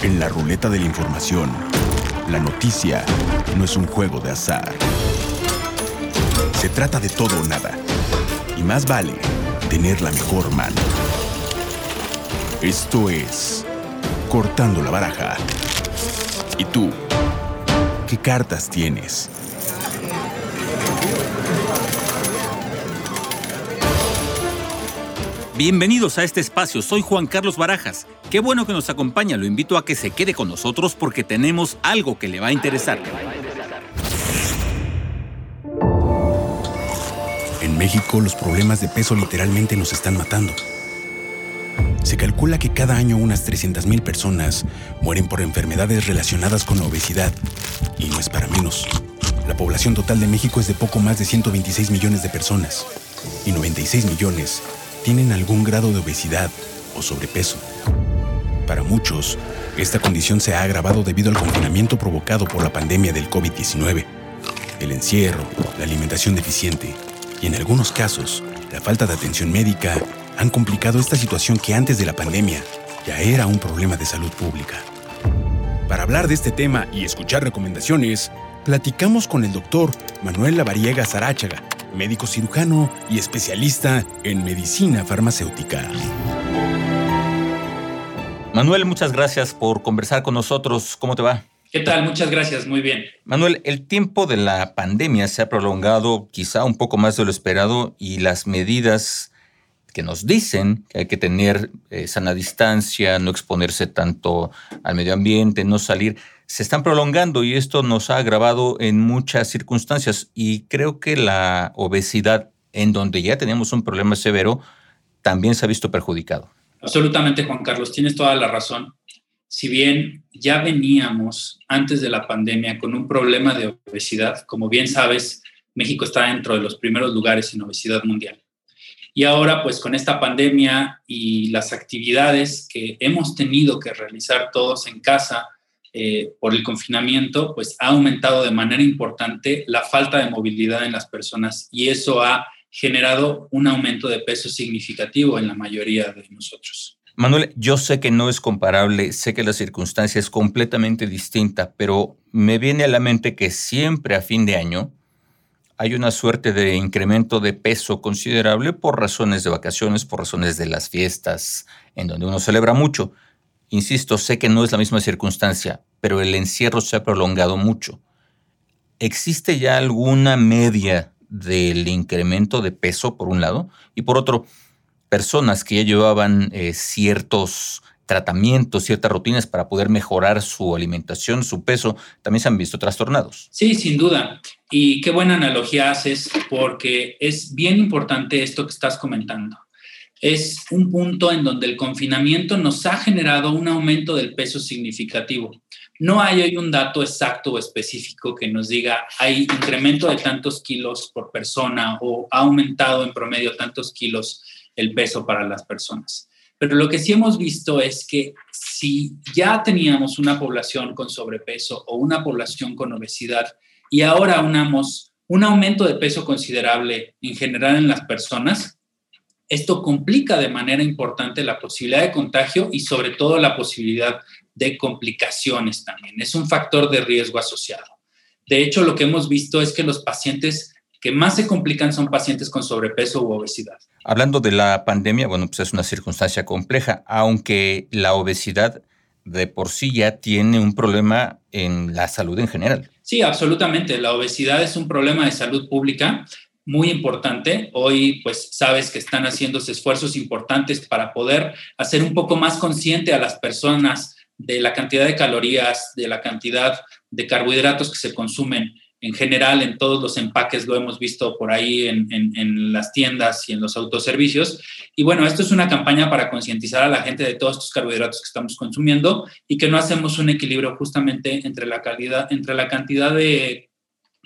En la ruleta de la información, la noticia no es un juego de azar. Se trata de todo o nada. Y más vale tener la mejor mano. Esto es Cortando la Baraja. ¿Y tú? ¿Qué cartas tienes? Bienvenidos a este espacio, soy Juan Carlos Barajas. Qué bueno que nos acompaña, lo invito a que se quede con nosotros porque tenemos algo que le va a interesar. En México los problemas de peso literalmente nos están matando. Se calcula que cada año unas 300.000 personas mueren por enfermedades relacionadas con la obesidad. Y no es para menos. La población total de México es de poco más de 126 millones de personas. Y 96 millones tienen algún grado de obesidad o sobrepeso. Para muchos, esta condición se ha agravado debido al confinamiento provocado por la pandemia del COVID-19, el encierro, la alimentación deficiente y en algunos casos, la falta de atención médica han complicado esta situación que antes de la pandemia ya era un problema de salud pública. Para hablar de este tema y escuchar recomendaciones, platicamos con el doctor Manuel Lavariega Zaráchaga, médico cirujano y especialista en medicina farmacéutica. Manuel, muchas gracias por conversar con nosotros. ¿Cómo te va? ¿Qué tal? Muchas gracias, muy bien. Manuel, el tiempo de la pandemia se ha prolongado quizá un poco más de lo esperado y las medidas que nos dicen que hay que tener eh, sana distancia, no exponerse tanto al medio ambiente, no salir, se están prolongando y esto nos ha agravado en muchas circunstancias y creo que la obesidad, en donde ya tenemos un problema severo, también se ha visto perjudicado. Absolutamente, Juan Carlos, tienes toda la razón. Si bien ya veníamos antes de la pandemia con un problema de obesidad, como bien sabes, México está dentro de los primeros lugares en obesidad mundial. Y ahora, pues con esta pandemia y las actividades que hemos tenido que realizar todos en casa, eh, por el confinamiento, pues ha aumentado de manera importante la falta de movilidad en las personas y eso ha generado un aumento de peso significativo en la mayoría de nosotros. Manuel, yo sé que no es comparable, sé que la circunstancia es completamente distinta, pero me viene a la mente que siempre a fin de año hay una suerte de incremento de peso considerable por razones de vacaciones, por razones de las fiestas, en donde uno celebra mucho. Insisto, sé que no es la misma circunstancia, pero el encierro se ha prolongado mucho. ¿Existe ya alguna media del incremento de peso, por un lado? Y por otro, personas que ya llevaban eh, ciertos tratamientos, ciertas rutinas para poder mejorar su alimentación, su peso, también se han visto trastornados. Sí, sin duda. Y qué buena analogía haces porque es bien importante esto que estás comentando es un punto en donde el confinamiento nos ha generado un aumento del peso significativo. No hay hoy un dato exacto o específico que nos diga hay incremento de tantos kilos por persona o ha aumentado en promedio tantos kilos el peso para las personas. Pero lo que sí hemos visto es que si ya teníamos una población con sobrepeso o una población con obesidad y ahora unamos un aumento de peso considerable en general en las personas, esto complica de manera importante la posibilidad de contagio y sobre todo la posibilidad de complicaciones también. Es un factor de riesgo asociado. De hecho, lo que hemos visto es que los pacientes que más se complican son pacientes con sobrepeso u obesidad. Hablando de la pandemia, bueno, pues es una circunstancia compleja, aunque la obesidad de por sí ya tiene un problema en la salud en general. Sí, absolutamente. La obesidad es un problema de salud pública muy importante. Hoy, pues, sabes que están haciéndose esfuerzos importantes para poder hacer un poco más consciente a las personas de la cantidad de calorías, de la cantidad de carbohidratos que se consumen en general en todos los empaques, lo hemos visto por ahí en, en, las tiendas y en los autoservicios. Y bueno, esto es una campaña para concientizar a la gente de todos estos carbohidratos que estamos consumiendo y que no hacemos un equilibrio justamente entre la calidad, entre la cantidad de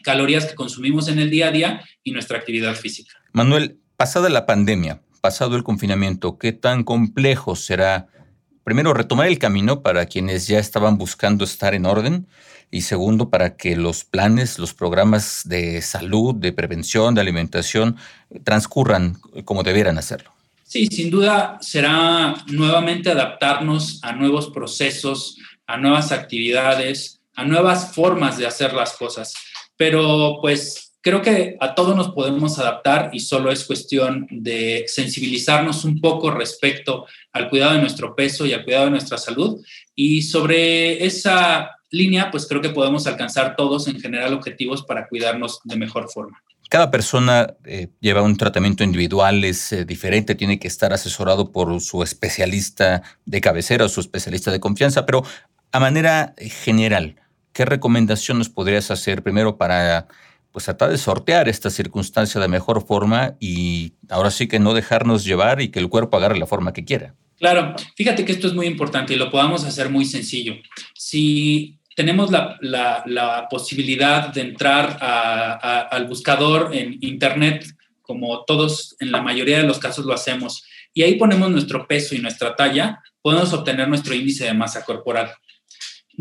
calorías que consumimos en el día a día y nuestra actividad física. Manuel, pasada la pandemia, pasado el confinamiento, ¿qué tan complejo será, primero, retomar el camino para quienes ya estaban buscando estar en orden? Y segundo, para que los planes, los programas de salud, de prevención, de alimentación, transcurran como debieran hacerlo. Sí, sin duda será nuevamente adaptarnos a nuevos procesos, a nuevas actividades, a nuevas formas de hacer las cosas. Pero pues creo que a todos nos podemos adaptar y solo es cuestión de sensibilizarnos un poco respecto al cuidado de nuestro peso y al cuidado de nuestra salud. Y sobre esa línea, pues creo que podemos alcanzar todos en general objetivos para cuidarnos de mejor forma. Cada persona eh, lleva un tratamiento individual, es eh, diferente, tiene que estar asesorado por su especialista de cabecera o su especialista de confianza, pero a manera general, ¿qué recomendación nos podrías hacer primero para pues, tratar de sortear esta circunstancia de mejor forma y ahora sí que no dejarnos llevar y que el cuerpo agarre la forma que quiera? Claro, fíjate que esto es muy importante y lo podamos hacer muy sencillo. Si tenemos la, posibilidad de entrar al buscador en Internet, como todos en la mayoría de los casos lo hacemos, y ahí ponemos nuestro peso y nuestra talla, podemos obtener nuestro índice de masa corporal.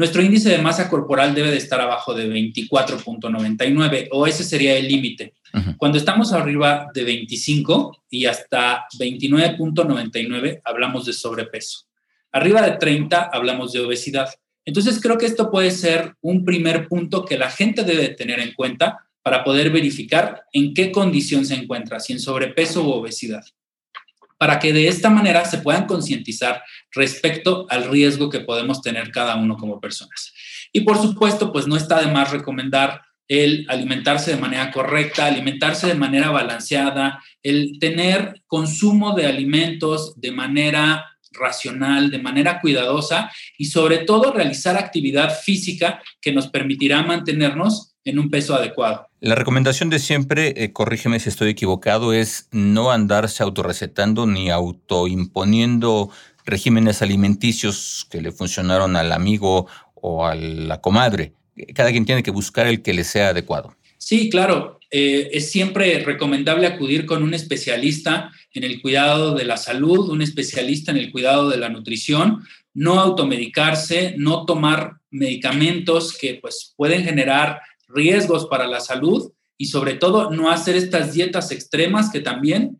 Nuestro índice de masa corporal debe de estar abajo de 24.99 o ese sería el límite. Cuando estamos arriba de 25 y hasta 29.99 hablamos de sobrepeso. Arriba de 30 hablamos de obesidad. Entonces creo que esto puede ser un primer punto que la gente debe tener en cuenta para poder verificar en qué condición se encuentra, si en sobrepeso u obesidad, para que de esta manera se puedan concientizar respecto al riesgo que podemos tener cada uno como personas. Y por supuesto, pues no está de más recomendar el alimentarse de manera correcta, alimentarse de manera balanceada, el tener consumo de alimentos de manera racional, de manera cuidadosa y sobre todo realizar actividad física que nos permitirá mantenernos en un peso adecuado. La recomendación de siempre, eh, corrígeme si estoy equivocado, es no andarse autorrecetando ni autoimponiendo regímenes alimenticios que le funcionaron al amigo o a la comadre. Cada quien tiene que buscar el que le sea adecuado. Sí, claro. Eh, es siempre recomendable acudir con un especialista en el cuidado de la salud, un especialista en el cuidado de la nutrición, no automedicarse, no tomar medicamentos que pues, pueden generar riesgos para la salud y sobre todo no hacer estas dietas extremas que también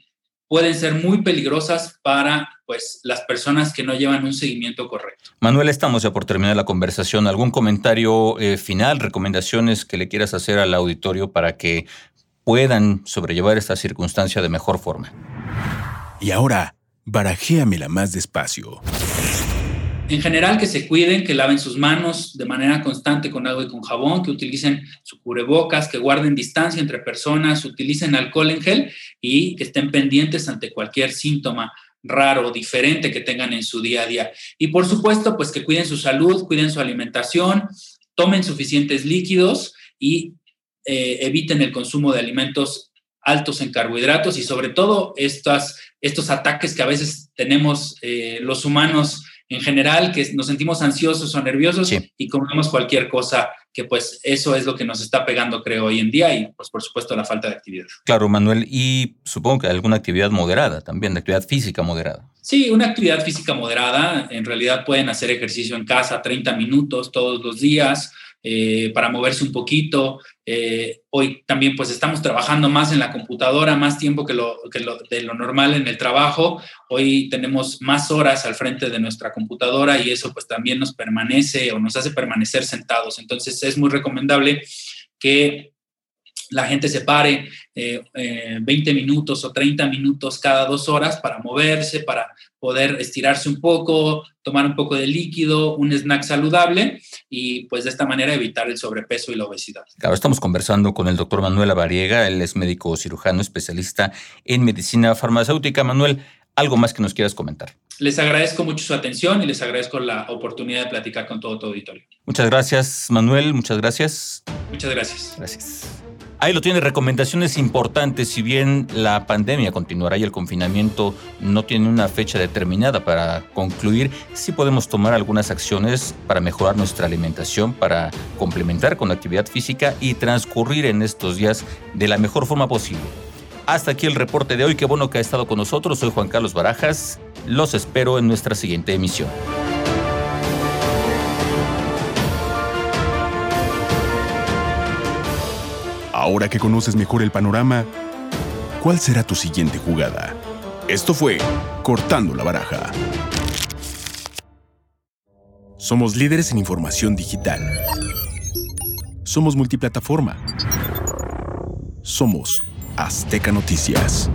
pueden ser muy peligrosas para pues, las personas que no llevan un seguimiento correcto. Manuel, estamos ya por terminar la conversación. ¿Algún comentario eh, final, recomendaciones que le quieras hacer al auditorio para que puedan sobrellevar esta circunstancia de mejor forma? Y ahora, barajéamela más despacio. En general, que se cuiden, que laven sus manos de manera constante con agua y con jabón, que utilicen su cubrebocas, que guarden distancia entre personas, utilicen alcohol en gel y que estén pendientes ante cualquier síntoma raro o diferente que tengan en su día a día. Y por supuesto, pues que cuiden su salud, cuiden su alimentación, tomen suficientes líquidos y eh, eviten el consumo de alimentos altos en carbohidratos y sobre todo estas, estos ataques que a veces tenemos eh, los humanos en general, que nos sentimos ansiosos o nerviosos y comemos cualquier cosa, que pues eso es lo que nos está pegando, creo, hoy en día y pues por supuesto la falta de actividad. Claro, Manuel, y supongo que alguna actividad moderada también, de actividad física moderada. Sí, una actividad física moderada, en realidad pueden hacer ejercicio en casa 30 minutos todos los días, eh, para moverse un poquito. Eh, hoy también pues estamos trabajando más en la computadora, más tiempo que, lo, que lo, de lo normal en el trabajo. Hoy tenemos más horas al frente de nuestra computadora y eso pues también nos permanece o nos hace permanecer sentados. Entonces es muy recomendable que la gente se pare 20 eh, minutos o 30 minutos cada dos horas para moverse, para poder estirarse un poco, tomar un poco de líquido, un snack saludable y pues de esta manera evitar el sobrepeso y la obesidad. Claro, estamos conversando con el doctor Manuel Avariega, él es médico cirujano especialista en medicina farmacéutica. Manuel, ¿algo más que nos quieras comentar? Les agradezco mucho su atención y les agradezco la oportunidad de platicar con todo tu auditorio. Muchas gracias, Manuel. Muchas gracias. Muchas gracias. Gracias. Ahí lo tiene, recomendaciones importantes. Si bien la pandemia continuará y el confinamiento no tiene una fecha determinada para concluir, sí podemos tomar algunas acciones para mejorar nuestra alimentación, para complementar con la actividad física y transcurrir en estos días de la mejor forma posible. Hasta aquí el reporte de hoy. Qué bueno que ha estado con nosotros. Soy Juan Carlos Barajas. Los espero en nuestra siguiente emisión. Ahora que conoces mejor el panorama, ¿cuál será tu siguiente jugada? Esto fue Cortando la Baraja. Somos líderes en información digital. Somos multiplataforma. Somos Azteca Noticias.